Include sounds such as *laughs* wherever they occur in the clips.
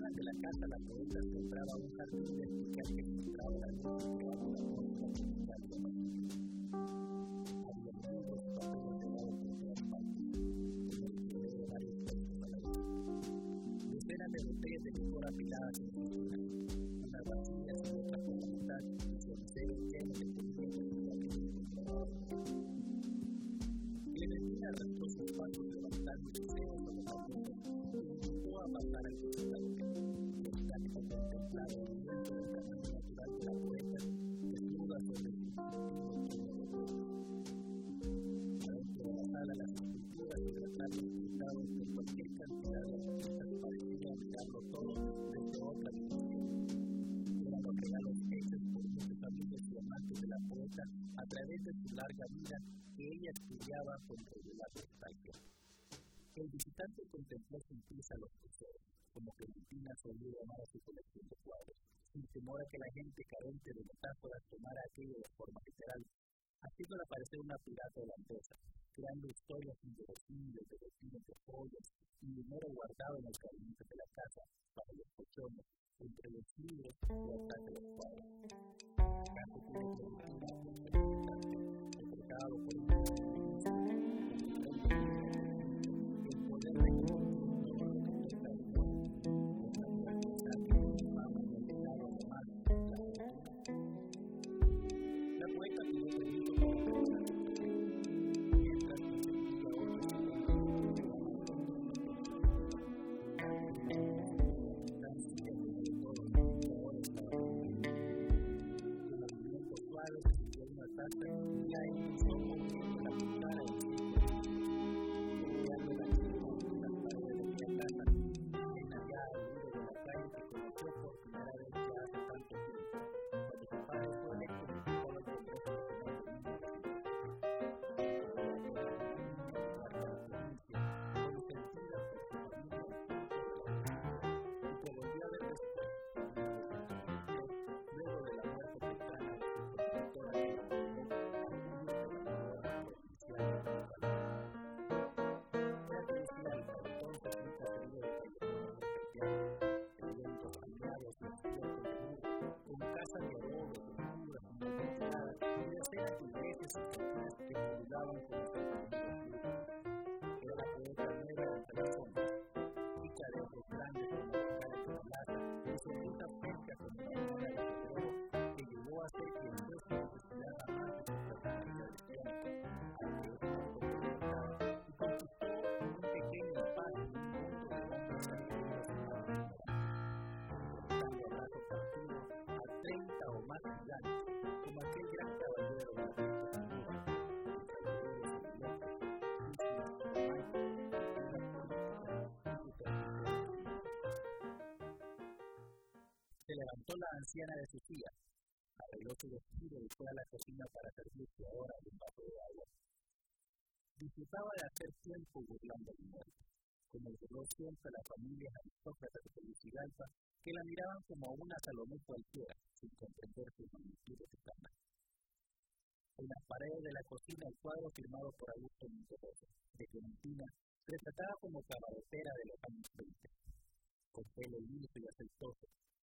ventanas de la casa la poeta encontraba un jardín vertical que filtraba la luz una. Había en el la. Decenas de botellas de licor apiladas través de su larga vida que ella estudiaba con regular distancia. El visitante contempló sin prisa los museos, como que Cristina solía llamar a su colección de cuadros, sin temor a que la gente carente de metáforas tomara aquello de forma literal, haciéndola parecer una pirata holandesa, creando historias inverosímiles de vecinos de pollos y dinero guardado en los gabinetes de la casa para los colchones, entre los libros y hasta los cuadros. I don't know. se levantó la anciana de sus tías, arregló su vestido y fue a la cocina para servirse ahora de un vaso de agua. Disfrutaba de hacer tiempo burlando al muerto, como llegó siempre a las familias aristócratas de Tegucigalpa, que la miraban como a una Salomé cualquiera, sin comprender su magnitud de su cama. En las paredes de la cocina, el cuadro firmado por Augusto Monterroso, de Clementina, retrataba como cabaretera de los años 20, con pelo liso y aceitoso,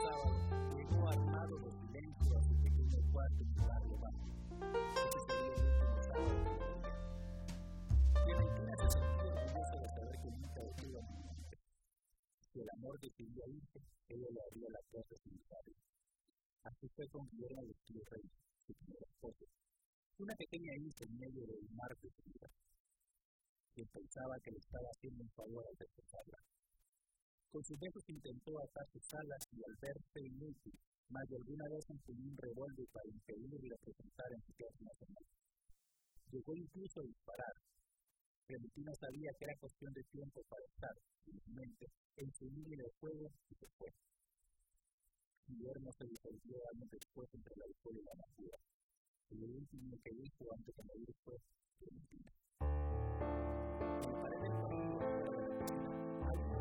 traje de montando en su caballo orgulloso de decidió irse, ella le abría la puerta sin. Así fue con Guillermo de Tío. Una pequeña isla en medio del mar de su vida, quien pensaba que le estaba haciendo un favor al despertarla. Con sus besos intentó atar sus alas y al verse inútil, más de alguna vez empuñó un revólver para impedirle presentar en su tierra nacional. Llegó incluso a disparar, Clementina sabía que era cuestión de tiempo para estar, mente en su línea de fuego y fue. Guillermo se disolvió años después entre la historia y la natura. Y lo último que dijo antes de morir fue Clementina.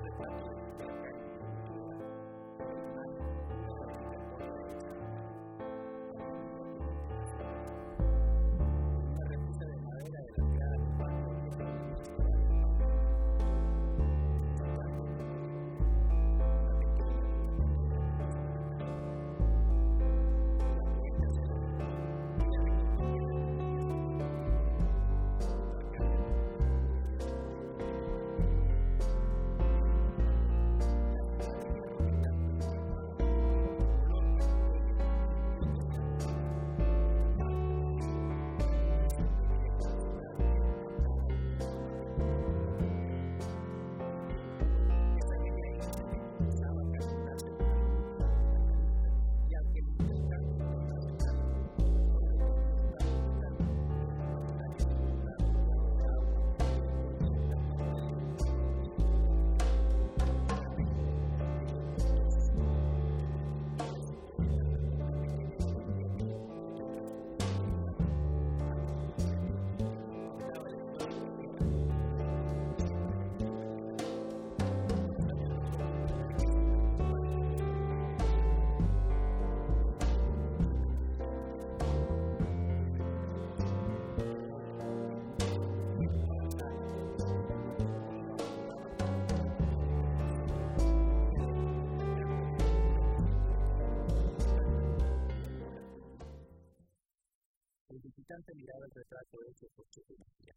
La el retrato hecho por su dinastía.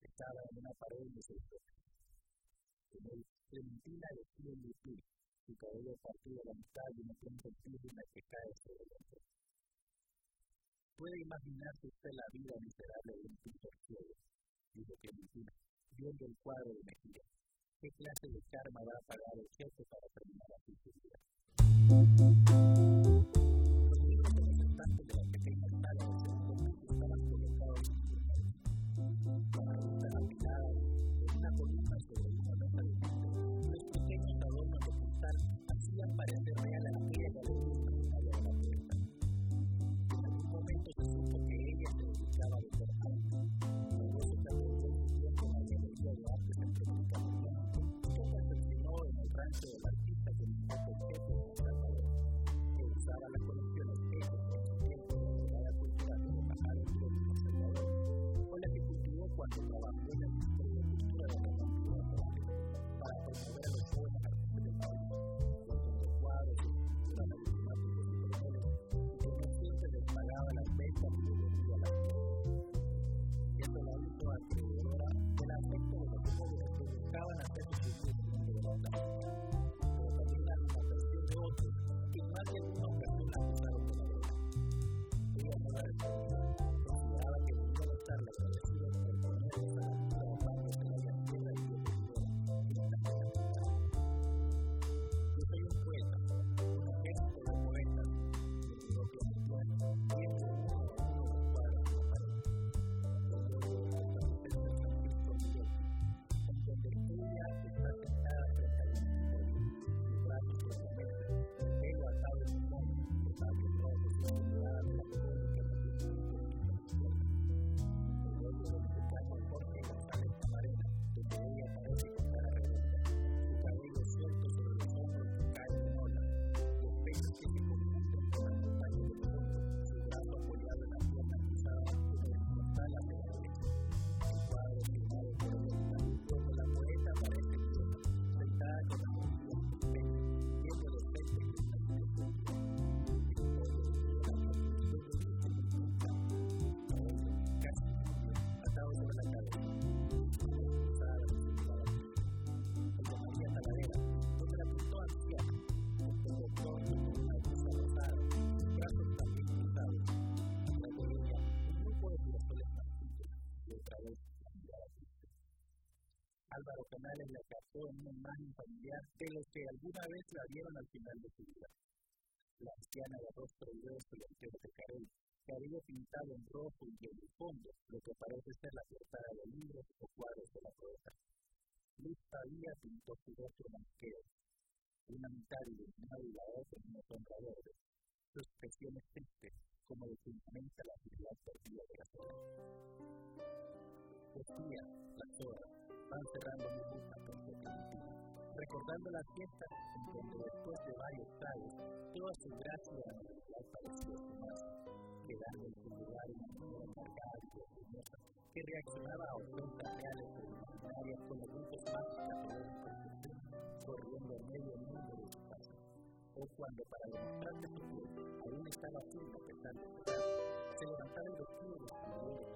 Estaba en una pared de su En el Clementina de en virtud, su cabello partido a la mitad y una planta en que cae sobre el otro. Puede imaginarse usted la vida miserable de un pintor ciego, dijo Clementina, viendo el cuadro de Mejía. ¿Qué clase de karma va a pagar el jefe para terminar así su vida? said, Wednesday. Álvaro Canales la captó en una imagen familiar de los que alguna vez la vieron al final de su vida. La anciana de rostro grueso y entero de que había pintado en rojo y en el fondo lo que parece ser la portada de libros o cuadros de la poeta. Luz Pavía pintó su rostro manqueo, una mitad iluminada y la otra en una sombra verde. Su expresión es triste, como de la actividad perdida de la zona. Las horas, van cerrando mi boca con su recordando las fiestas en donde después de varios tragos, toda su gracia y amabilidad pareció más, quedando en su lugar una mujer amargada y orgullosa que reaccionaba a ofensas reales e imaginarias con los grupos más categóricos corriendo en medio mundo de su casa. O cuando para demostrar que su cuerpo aún estaba firme a pesar de su se levantaba el vestido de su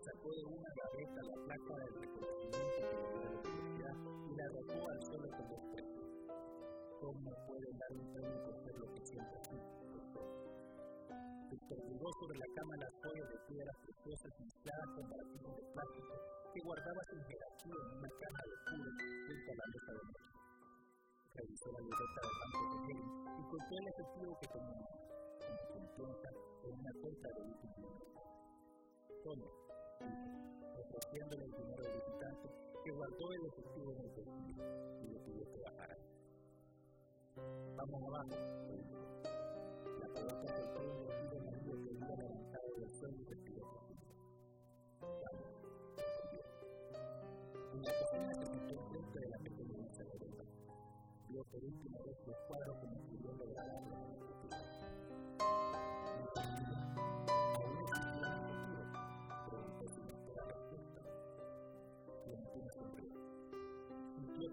Sacó de una gaveta la placa del reconocimiento que le dio y la arrojó al suelo con desprecio. ¿Cómo puede dar un premio por ser lo que siempre fue? Desperdigó sobre la cama las joyas de piedras preciosas mezcladas con baratillos de plástico que guardaba sin jerarquía en una caja de puro junto a la mesa de noche. Revisó la libreta del banco de Helen y contó el efectivo que tenía con confianza en una cuenta de último Tome, ofreciéndole el dinero del visitante que guardó el efectivo en el bolsillo y le pidió que bajara. Vamos abajo, La palabra soltó un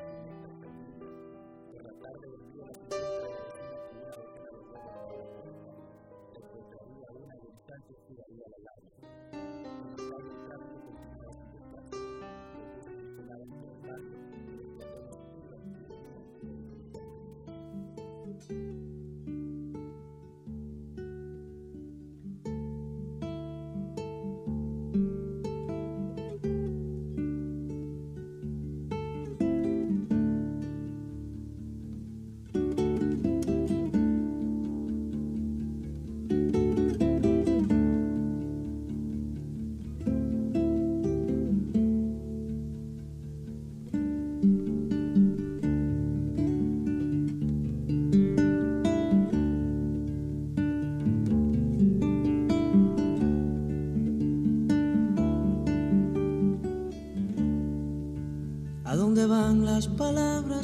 Thank you.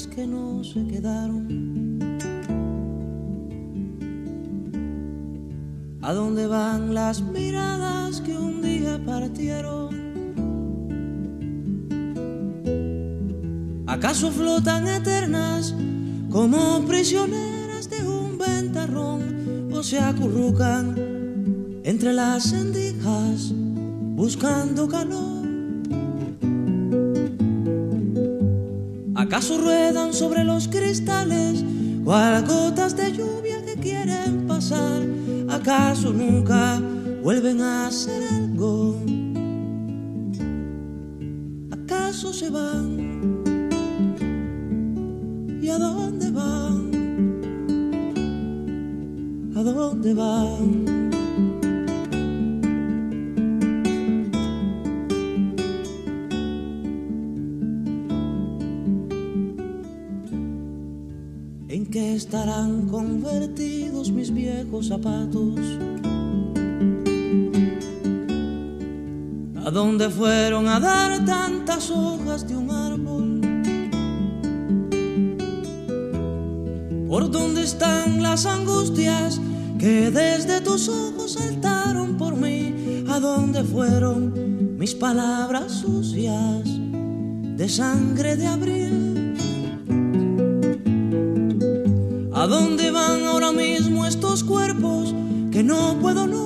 Que no se quedaron. ¿A dónde van las miradas que un día partieron? ¿Acaso flotan eternas como prisioneras de un ventarrón o se acurrucan entre las endijas buscando calor? ¿Acaso ruedan sobre los cristales cual gotas de lluvia que quieren pasar? ¿Acaso nunca vuelven a ser algo? ¿Acaso se van? Fueron a dar tantas hojas de un árbol? ¿Por dónde están las angustias que desde tus ojos saltaron por mí? ¿A dónde fueron mis palabras sucias de sangre de abril? ¿A dónde van ahora mismo estos cuerpos que no puedo nunca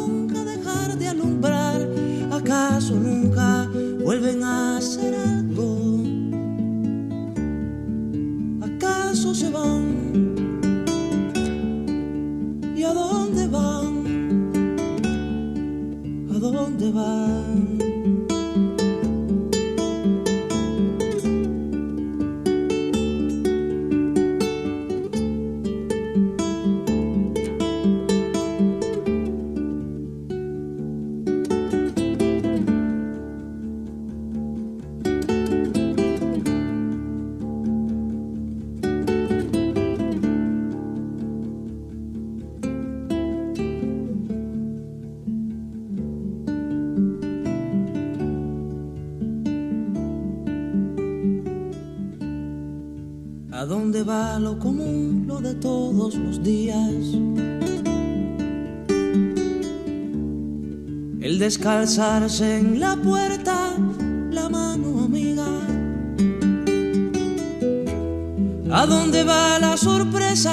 descalzarse en la puerta, la mano amiga. ¿A dónde va la sorpresa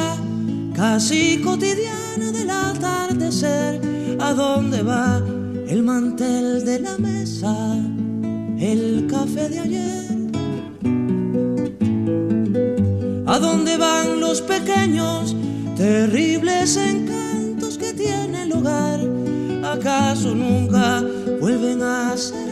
casi cotidiana del atardecer? ¿A dónde va el mantel de la mesa, el café de ayer? ¿A dónde van los pequeños, terribles encantos que tiene el hogar? ¿Acaso nunca vuelven a ser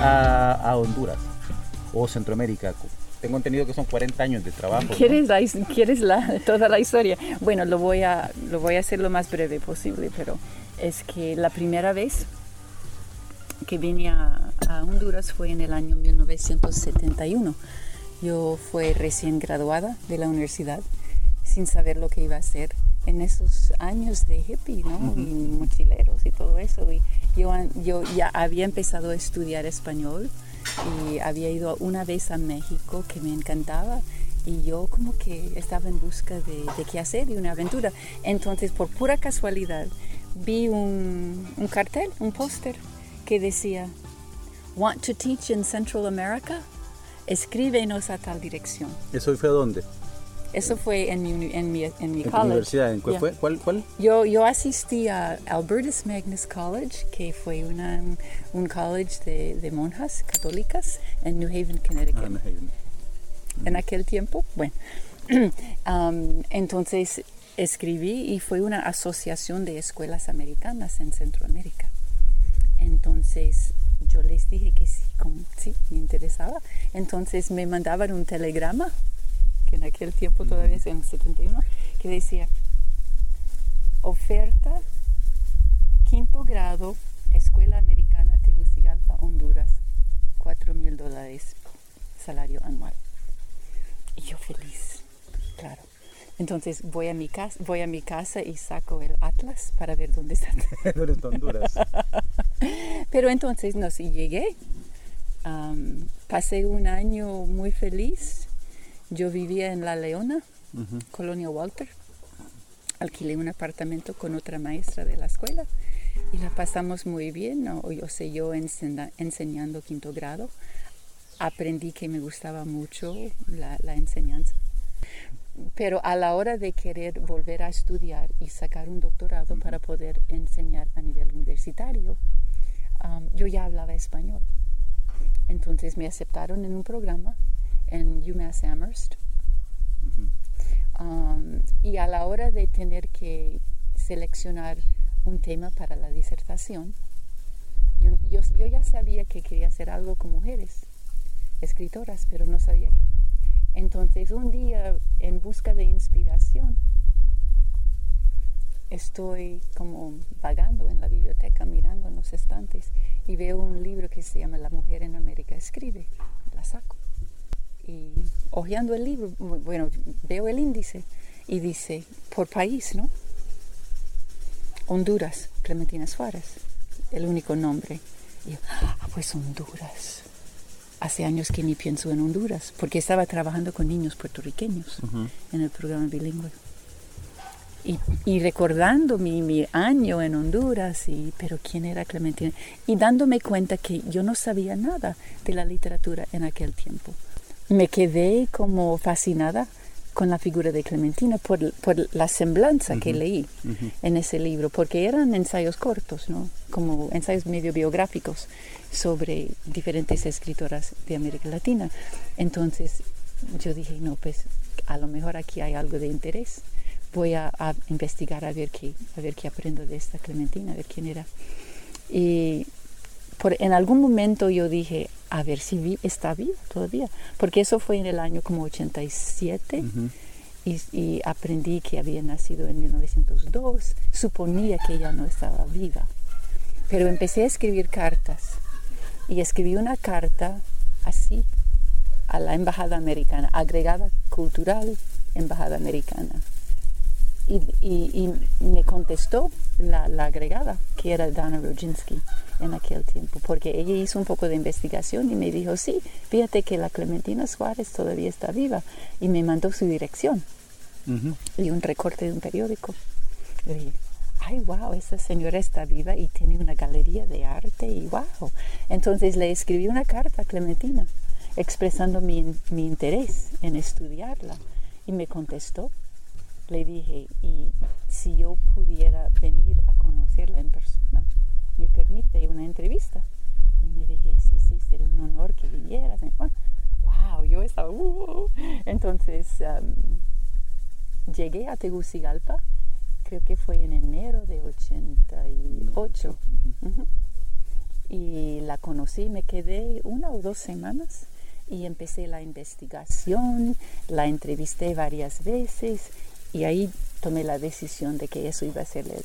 a, Honduras o Centroamérica? Tengo entendido que son 40 años de trabajo. ¿Quieres, la, ¿quieres la, toda la historia? Bueno, lo voy, a, lo voy a hacer lo más breve posible, pero es que la primera vez que vine a, a Honduras fue en el año 1971. Yo fui recién graduada de la universidad sin saber lo que iba a hacer en esos años de hippie, ¿no? Y mochileros y todo eso. Y yo, yo ya había empezado a estudiar español y había ido una vez a México que me encantaba y yo como que estaba en busca de, de qué hacer y una aventura. Entonces, por pura casualidad, vi un, un cartel, un póster que decía, Want to teach in Central America? Escríbenos a tal dirección. ¿Eso fue a dónde? Eso fue en mi, en mi, en mi ¿En tu college. universidad? ¿En cuál Yeah. fue? ¿Cuál? cuál? Yo, yo asistí a Albertus Magnus College, que fue una, un college de, de monjas católicas en New Haven, Connecticut. Ah, Haven. En aquel tiempo, bueno. *clears throat* um, entonces escribí y fue una asociación de escuelas americanas en Centroamérica. Entonces yo les dije que sí, como, sí, me interesaba. Entonces me mandaban un telegrama, que en aquel tiempo todavía es en el 71, que decía, oferta, quinto grado, Escuela Americana Tegucigalpa, Honduras, 4 mil dólares, salario anual. Y yo feliz, claro. Entonces voy a mi casa, voy a mi casa y saco el atlas para ver dónde está. *laughs* ¿Dónde está Honduras? *laughs* Pero entonces, no, sí llegué. Pasé un año muy feliz. Yo vivía en La Leona. Colonia Walter. Alquilé un apartamento con otra maestra de la escuela y la pasamos muy bien. ¿no? Yo sé, yo enseñando quinto grado, aprendí que me gustaba mucho la, la enseñanza. Pero a la hora de querer volver a estudiar y sacar un doctorado para poder enseñar a nivel universitario, um, yo ya hablaba español. Entonces me aceptaron en un programa en UMass Amherst. Um, y a la hora de tener que seleccionar un tema para la disertación, yo, yo, yo ya sabía que quería hacer algo con mujeres, escritoras, pero no sabía qué. Entonces un día, en busca de inspiración, estoy como vagando en la biblioteca, mirando en los estantes y veo un libro que se llama La mujer en América escribe, la saco. Y hojeando el libro, bueno, veo el índice y dice, por país, ¿no? Honduras, Clementina Suárez, el único nombre. Y yo, ah, pues Honduras. Hace años que ni pienso en Honduras, porque estaba trabajando con niños puertorriqueños en el programa bilingüe. Y, y recordando mi, mi año en Honduras, y, pero quién era Clementina, y dándome cuenta que yo no sabía nada de la literatura en aquel tiempo. Me quedé como fascinada con la figura de Clementina por, por la semblanza que leí en ese libro, porque eran ensayos cortos, ¿no? como ensayos medio biográficos sobre diferentes escritoras de América Latina. Entonces yo dije, no, pues a lo mejor aquí hay algo de interés. Voy a, a investigar a ver, qué, a ver qué aprendo de esta Clementina, a ver quién era. Y por, en algún momento yo dije, a ver si vi, está viva todavía, porque eso fue en el año como 87 y, y aprendí que había nacido en 1902, suponía que ella no estaba viva, pero empecé a escribir cartas y escribí una carta así a la embajada americana, agregada cultural embajada americana. Y, y- y me contestó la, la agregada, que era Dana Roginski en aquel tiempo, porque ella hizo un poco de investigación y me dijo, sí, fíjate que la Clementina Suárez todavía está viva, y me mandó su dirección Ujú. y un recorte de un periódico. Yo dije, ay, wow, esta señora está viva y tiene una galería de arte y wow. Entonces le escribí una carta a Clementina expresando mi, mi interés en estudiarla y me contestó. Le dije, y si yo pudiera venir a conocerla en persona, me permite una entrevista. Y me dije, sí, sí, sería un honor que vinieras. Y, "Ah, wow, yo estaba, "Uh". entonces am, llegué a Tegucigalpa, creo que fue en enero de 88. Ujú. Y la conocí, me quedé una o dos semanas y empecé la investigación, la entrevisté varias veces y ahí tomé la decisión de que eso iba a ser el,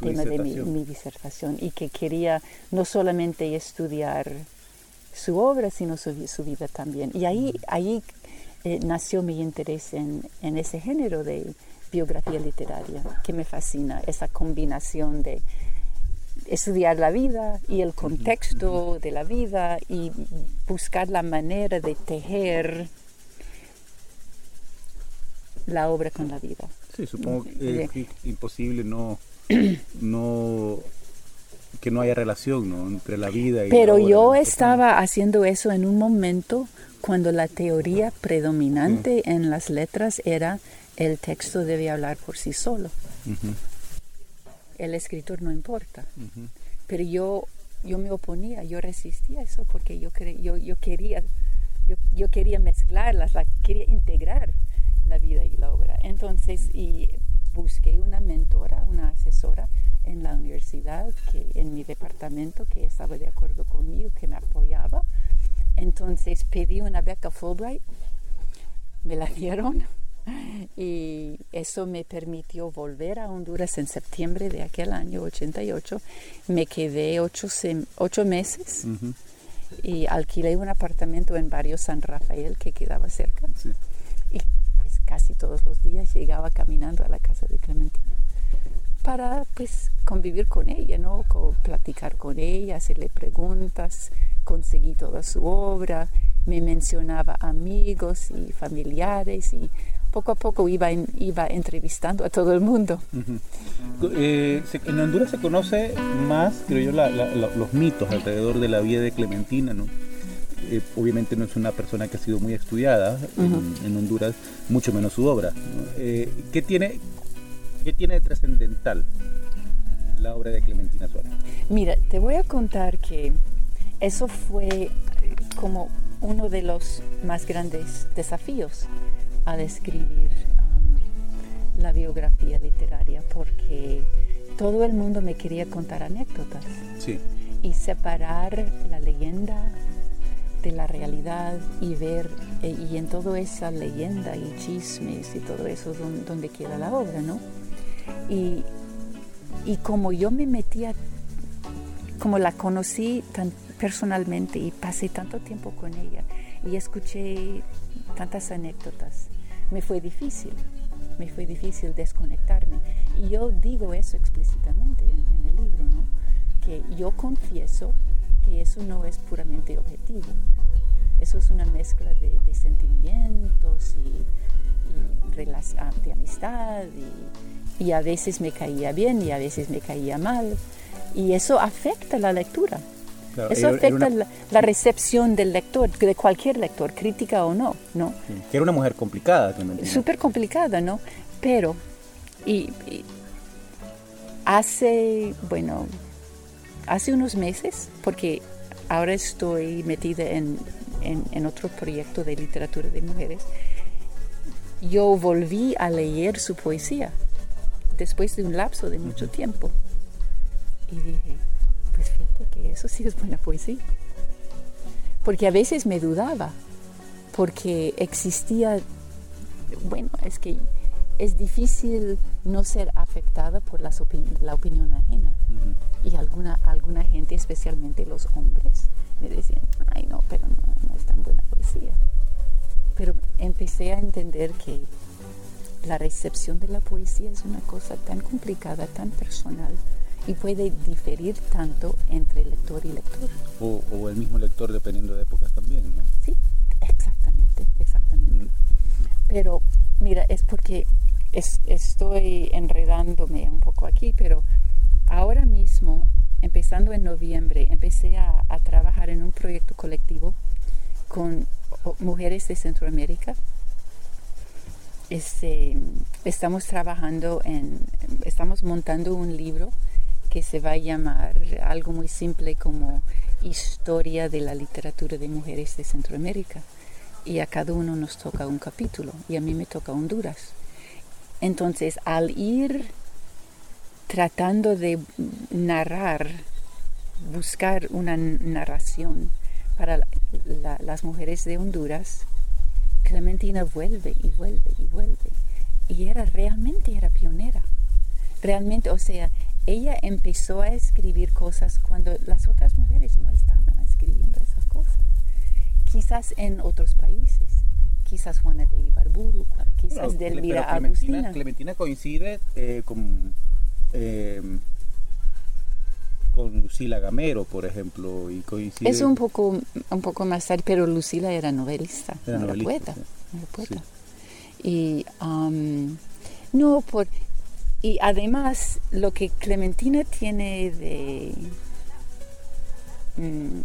tema de mi, disertación. y que quería no solamente estudiar su obra, sino su, vida también. Y ahí, ahí eh, nació mi interés en, en ese género de biografía literaria, que me fascina, esa combinación de estudiar la vida y el contexto de la vida y buscar la manera de tejer la obra con la vida. Sí, supongo que es imposible no, *clears throat* no que no haya relación ¿no? entre la vida y Pero la yo estaba haciendo eso en un momento cuando la teoría predominante en las letras era el texto debe hablar por sí solo. El escritor no importa. Pero yo, yo me oponía, yo resistía eso porque yo, yo, yo quería yo, yo, quería mezclarlas, la, quería integrar la vida y la obra. Entonces, y busqué una mentora, una asesora en la universidad, que, en mi departamento, que estaba de acuerdo conmigo, que me apoyaba. Entonces pedí una beca Fulbright, me la *laughs* dieron y eso me permitió volver a Honduras en septiembre de aquel año 88. Me quedé ocho, ocho meses y alquilé un apartamento en barrio San Rafael que quedaba cerca. Pues casi todos los días llegaba caminando a la casa de Clementina para pues convivir con ella, ¿no? platicar con ella, hacerle preguntas, conseguí toda su obra, me mencionaba amigos y familiares y poco a poco iba, iba entrevistando a todo el mundo. Eh, en Honduras se conoce más, creo yo, los mitos alrededor de la vida de Clementina, ¿no? Eh, obviamente no es una persona que ha sido muy estudiada en, Honduras, mucho menos su obra. Eh, ¿qué, tiene, ¿Qué tiene de trascendental la obra de Clementina Suárez? Mira, te voy a contar que eso fue como uno de los más grandes desafíos a describir um, la biografía literaria porque todo el mundo me quería contar anécdotas y separar la leyenda de la realidad y ver eh, y en toda esa leyenda y chismes y todo eso donde, queda la obra, ¿no? Y, y como yo me metía, como la conocí tan personalmente y pasé tanto tiempo con ella y escuché tantas anécdotas me fue difícil, me fue difícil desconectarme. Y yo digo eso explícitamente en, el libro, ¿no? que yo confieso que eso no es puramente objetivo. Eso es una mezcla de, sentimientos y, ah, de amistad y, y a veces me caía bien y a veces me caía mal. Y eso afecta la lectura. Eso afecta la, recepción del lector, de cualquier lector, crítica o no, ¿no? Que era una mujer complicada. Súper complicada, ¿no? Pero, y, hace, bueno, hace unos meses, porque ahora estoy metida en, en, otro proyecto de literatura de mujeres, yo volví a leer su poesía después de un lapso de mucho tiempo. Y dije, pues fíjate que eso sí es buena poesía. Porque a veces me dudaba, porque existía, bueno, es que es difícil no ser afectada por la opinión ajena. Y alguna, alguna gente, especialmente los hombres, me decían, ay no, pero no, no es tan buena poesía. Pero empecé a entender que la recepción de la poesía es una cosa tan complicada, tan personal, y puede diferir tanto entre lector y lector. O, el mismo lector dependiendo de épocas también, ¿no? Sí, exactamente, exactamente. Pero mira, es porque estoy enredándome un poco aquí, pero ahora mismo, empezando en noviembre, empecé a, trabajar en un proyecto colectivo con mujeres de Centroamérica. Este, estamos trabajando en, estamos montando un libro que se va a llamar algo muy simple como Historia de la literatura de mujeres de Centroamérica. Y a cada uno nos toca un capítulo y a mí me toca Honduras. Entonces, al ir tratando de narrar buscar una narración para las mujeres de Honduras, Clementina vuelve y vuelve y vuelve. Y era realmente era pionera. Realmente, o sea, ella empezó a escribir cosas cuando las otras mujeres no estaban escribiendo esas cosas. Quizás en otros países, quizás Juana de Ibarburu, quizás de Elvira Agustina. Clementina coincide eh, con eh, con Lucila Gamero, por ejemplo, y coincide... Es un poco, un poco más tarde, pero Lucila era novelista, era, poeta. Y um, no, por, y además lo que Clementina tiene de, mm,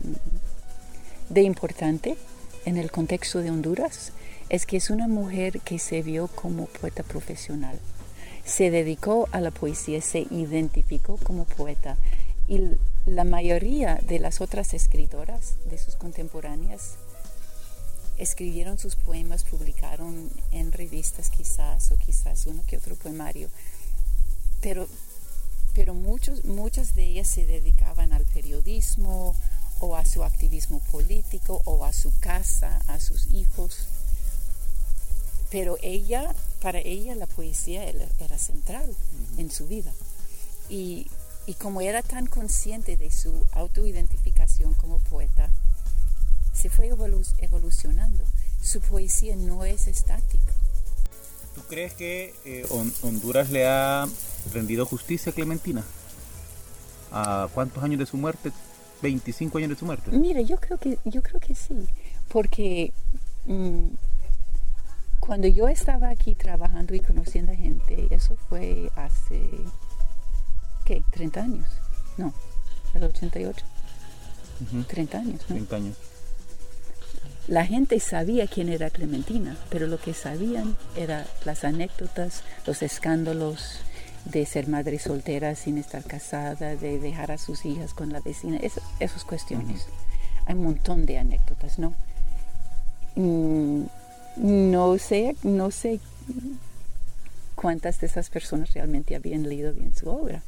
de importante en el contexto de Honduras es que es una mujer que se vio como poeta profesional. Se dedicó a la poesía, se identificó como poeta y la mayoría de las otras escritoras de sus contemporáneas escribieron sus poemas, publicaron en revistas quizás o quizás uno que otro poemario, pero, pero muchos, muchas de ellas se dedicaban al periodismo o a su activismo político o a su casa, a sus hijos. Pero ella, para ella la poesía era, central en su vida. Y y como era tan consciente de su autoidentificación como poeta, se fue evolucionando. Su poesía no es estática. ¿Tú crees que eh, Honduras le ha rendido justicia a Clementina? ¿A cuántos años de su muerte? ¿25 años de su muerte? Mira, yo creo que, yo creo que sí, porque mm, cuando yo estaba aquí trabajando y conociendo a gente, eso fue hace ¿qué? 30 años. No, el 88. 30 años, ¿no? 30 años. La gente sabía quién era Clementina, pero lo que sabían eran las anécdotas, los escándalos de ser madre soltera sin estar casada, de dejar a sus hijas con la vecina, esas cuestiones. Hay un montón de anécdotas, ¿no? Mm, no sé, no sé cuántas de esas personas realmente habían leído bien su obra.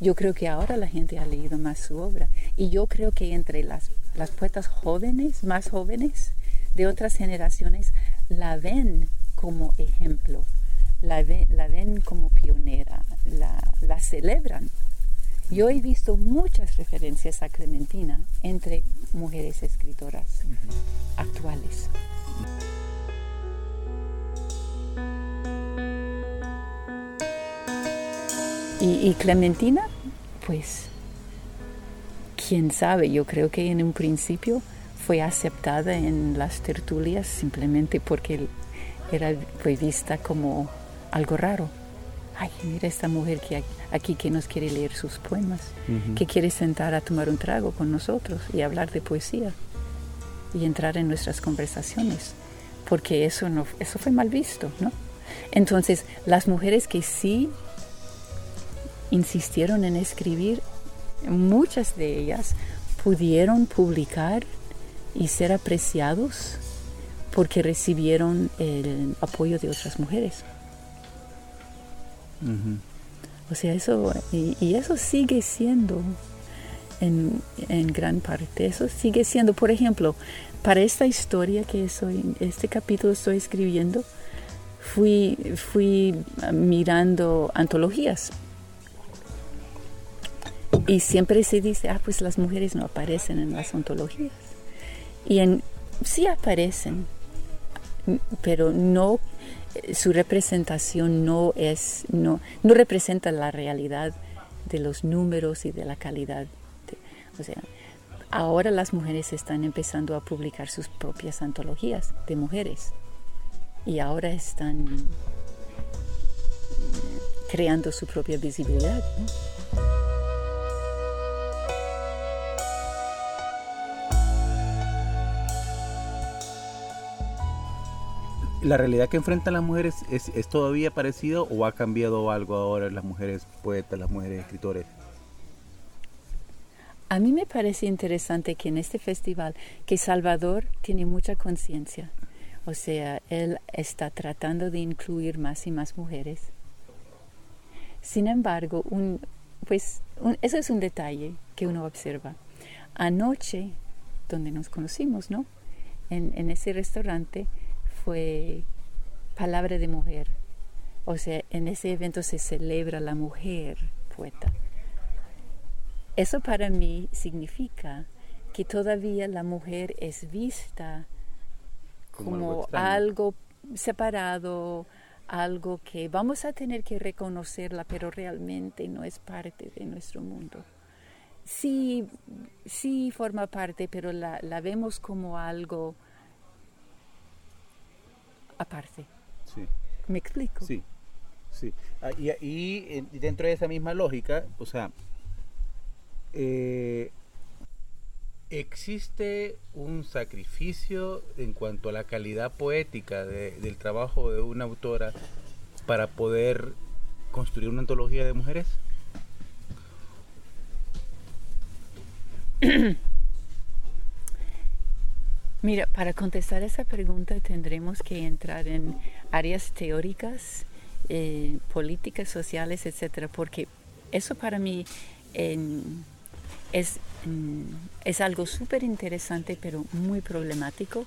Yo creo que ahora la gente ha leído más su obra y yo creo que entre las, las poetas jóvenes, más jóvenes de otras generaciones, la ven como ejemplo, la, la ven como pionera, la, la celebran. Yo he visto muchas referencias a Clementina entre mujeres escritoras actuales. Y, Clementina, pues, quién sabe, yo creo que en un principio fue aceptada en las tertulias simplemente porque era, fue vista como algo raro. Ay, mira esta mujer que aquí que nos quiere leer sus poemas, que quiere sentar a tomar un trago con nosotros y hablar de poesía y entrar en nuestras conversaciones, porque eso no, eso fue mal visto, ¿no? Entonces, las mujeres que sí insistieron en escribir, muchas de ellas pudieron publicar y ser apreciados porque recibieron el apoyo de otras mujeres. O sea, eso, y, eso sigue siendo en, gran parte, eso sigue siendo, por ejemplo, para esta historia que soy, este capítulo estoy escribiendo, fui, fui mirando antologías y siempre se dice, ah, pues las mujeres no aparecen en las ontologías. Y en, sí aparecen, pero no, su representación no es, no, no representa la realidad de los números y de la calidad. o sea, ahora las mujeres están empezando a publicar sus propias antologías de mujeres y ahora están creando su propia visibilidad. ¿La realidad que enfrentan las mujeres es, todavía parecido o ha cambiado algo ahora las mujeres poetas, las mujeres escritores? A mí me parece interesante que en este festival, que Salvador tiene mucha conciencia, o sea, él está tratando de incluir más y más mujeres. Sin embargo, pues eso es un detalle que uno observa. Anoche, donde nos conocimos, ¿no? En ese restaurante fue palabra de mujer. O sea, en ese evento se celebra la mujer poeta. Eso para mí significa que todavía la mujer es vista Como como, algo separado, algo que vamos a tener que reconocerla, pero realmente no es parte de nuestro mundo. Sí, sí forma parte, pero la, la vemos como algo aparte. Sí. ¿Me explico? Sí, sí. Ah, y, y, dentro de esa misma lógica, o sea, eh, existe un sacrificio en cuanto a la calidad poética de- del trabajo de una autora para poder construir una antología de mujeres. *coughs* Mira, para contestar esa pregunta tendremos que entrar en áreas teóricas, eh, políticas, sociales, etcétera, porque eso para mí es, es algo súper interesante, pero muy problemático,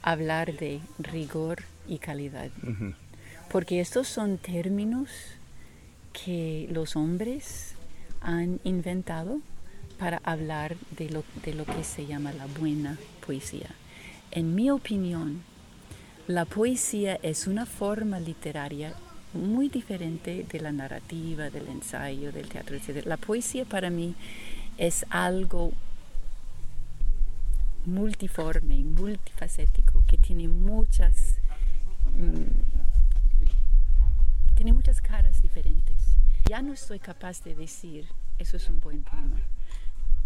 hablar de rigor y calidad. Porque estos son términos que los hombres han inventado para hablar de lo, de lo que se llama la buena poesía. En mi opinión, la poesía es una forma literaria muy diferente de la narrativa, del ensayo, del teatro, etc. La poesía para mí es algo multiforme, multifacético, que tiene muchas mm, tiene muchas caras diferentes. Ya no estoy capaz de decir eso es un buen poema,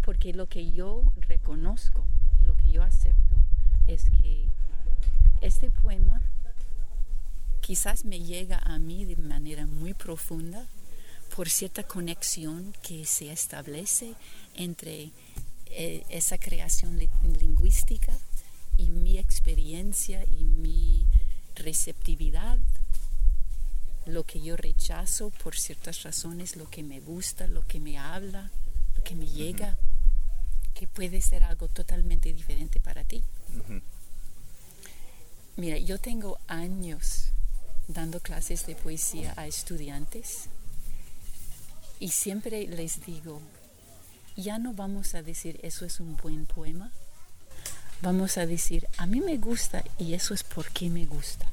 porque lo que yo reconozco y lo que yo acepto es que este poema quizás me llega a mí de manera muy profunda por cierta conexión que se establece entre eh, esa creación li- lingüística y mi experiencia y mi receptividad lo que yo rechazo por ciertas razones, lo que me gusta, lo que me habla, lo que me llega, que puede ser algo totalmente diferente para ti. Mira, yo tengo años dando clases de poesía a estudiantes y siempre les digo, ya no vamos a decir eso es un buen poema, vamos a decir, a mí me gusta y eso es porque me gusta.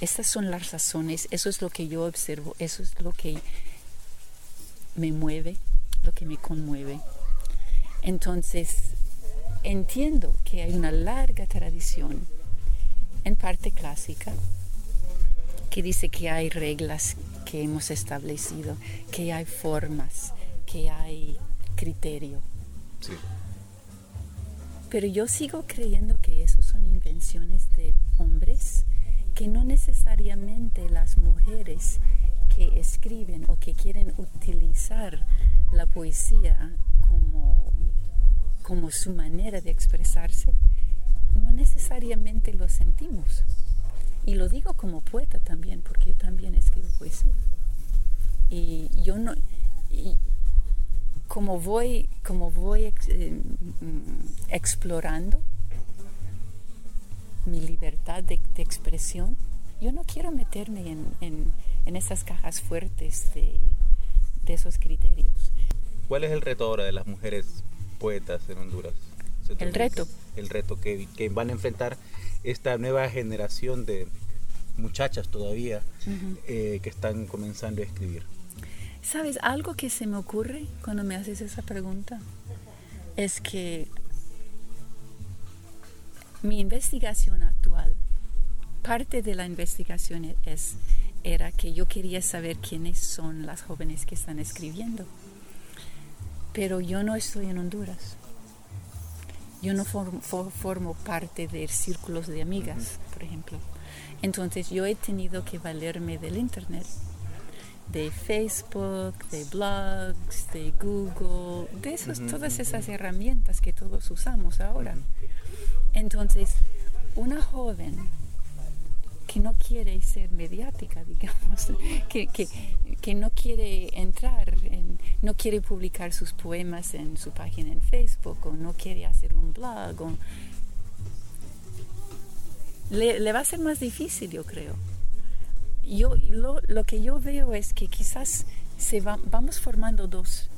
Estas son las razones, eso es lo que yo observo, eso es lo que me mueve, lo que me conmueve. Entonces, entiendo que hay una larga tradición, en parte clásica, que dice que hay reglas que hemos establecido, que hay formas, que hay criterio. Sí. Pero yo sigo creyendo que eso son invenciones de hombres, que no necesariamente las mujeres que escriben o que quieren utilizar la poesía como su manera de expresarse, no necesariamente lo sentimos. Y lo digo como poeta también, porque yo también escribo poesía. Y yo no... y como voy, como voy eh, mm, explorando mi libertad de, de expresión, yo no quiero meterme en, en, en esas cajas fuertes de, de esos criterios. ¿Cuál es el reto ahora de las mujeres poetas en Honduras? El reto. El reto que, que van a enfrentar esta nueva generación de muchachas todavía eh, que están comenzando a escribir. ¿Sabes? Algo que se me ocurre cuando me haces esa pregunta es que mi investigación actual, parte de la investigación es, era que yo quería saber quiénes son las jóvenes que están escribiendo. Pero yo no estoy en Honduras. Yo no form- for- formo parte de círculos de amigas, por ejemplo. Entonces yo he tenido que valerme del Internet de Facebook, de blogs, de Google, de esos, todas esas herramientas que todos usamos ahora. Entonces, una joven que no quiere ser mediática, digamos, *laughs* que, que, que no quiere entrar, en, no quiere publicar sus poemas en su página en Facebook o no quiere hacer un blog. O, le, le va a ser más difícil, yo creo. Yo, lo, lo que yo veo es que quizás se va, vamos formando dos,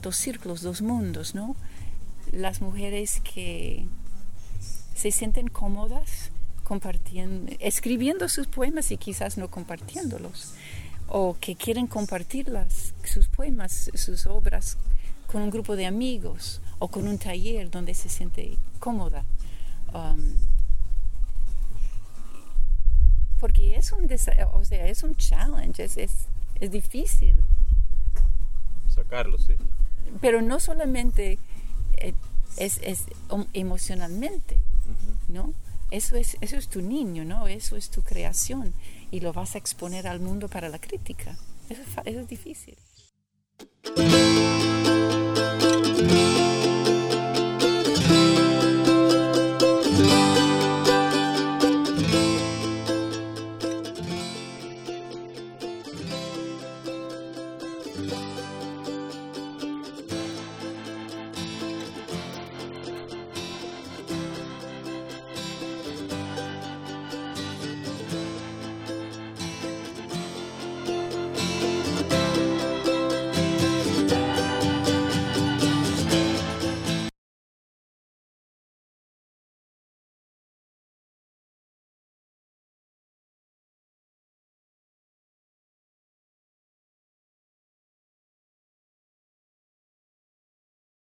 dos círculos, dos mundos, ¿no? Las mujeres que se sienten cómodas compartiendo, escribiendo sus poemas y quizás no compartiéndolos, o que quieren compartir las, sus poemas, sus obras con un grupo de amigos o con un taller donde se siente cómoda. Um, porque es un, o sea, es un challenge, es, es, es difícil. Sacarlo, sí. Pero no solamente eh, es, es emocionalmente, ¿no? Eso es, eso es tu niño, ¿no? Eso es tu creación y lo vas a exponer al mundo para la crítica. Eso es, eso es difícil.